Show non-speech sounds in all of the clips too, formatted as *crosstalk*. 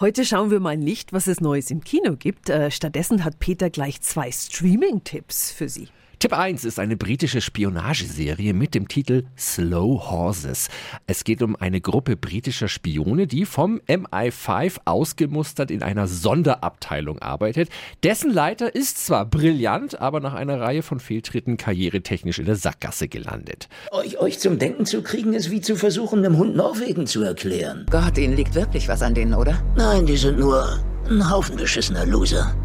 Heute schauen wir mal nicht, was es Neues im Kino gibt. Äh, stattdessen hat Peter gleich zwei Streaming-Tipps für Sie. Tipp 1 ist eine britische Spionageserie mit dem Titel Slow Horses. Es geht um eine Gruppe britischer Spione, die vom MI5 ausgemustert in einer Sonderabteilung arbeitet. Dessen Leiter ist zwar brillant, aber nach einer Reihe von Fehltritten karrieretechnisch in der Sackgasse gelandet. Euch, euch zum Denken zu kriegen, ist wie zu versuchen, einem Hund Norwegen zu erklären. Gott, Ihnen liegt wirklich was an denen, oder? Nein, die sind nur ein Haufen beschissener Loser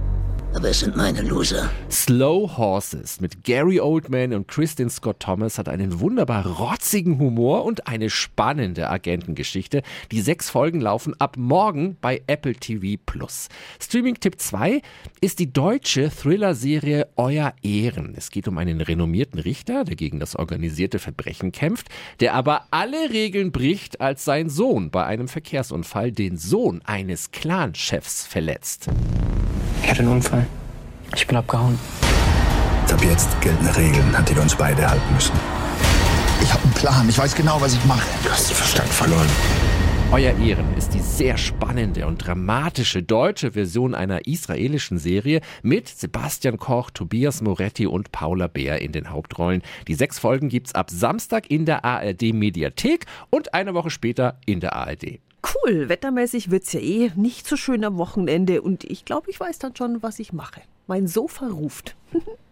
aber es sind meine Loser. Slow Horses mit Gary Oldman und Kristin Scott Thomas hat einen wunderbar rotzigen Humor und eine spannende Agentengeschichte. Die sechs Folgen laufen ab morgen bei Apple TV Plus. Streaming-Tipp 2 ist die deutsche Thriller-Serie Euer Ehren. Es geht um einen renommierten Richter, der gegen das organisierte Verbrechen kämpft, der aber alle Regeln bricht, als sein Sohn bei einem Verkehrsunfall den Sohn eines Clanchefs verletzt. Ich hatte einen Unfall. Ich bin abgehauen. Ab jetzt gelten Regeln, an die wir uns beide halten müssen. Ich habe einen Plan. Ich weiß genau, was ich mache. Du hast den Verstand verloren. Euer Ehren ist die sehr spannende und dramatische deutsche Version einer israelischen Serie mit Sebastian Koch, Tobias Moretti und Paula Bär in den Hauptrollen. Die sechs Folgen gibt's ab Samstag in der ARD Mediathek und eine Woche später in der ARD. Cool, wettermäßig wird's ja eh nicht so schön am Wochenende und ich glaube, ich weiß dann schon, was ich mache. Mein Sofa ruft. *laughs*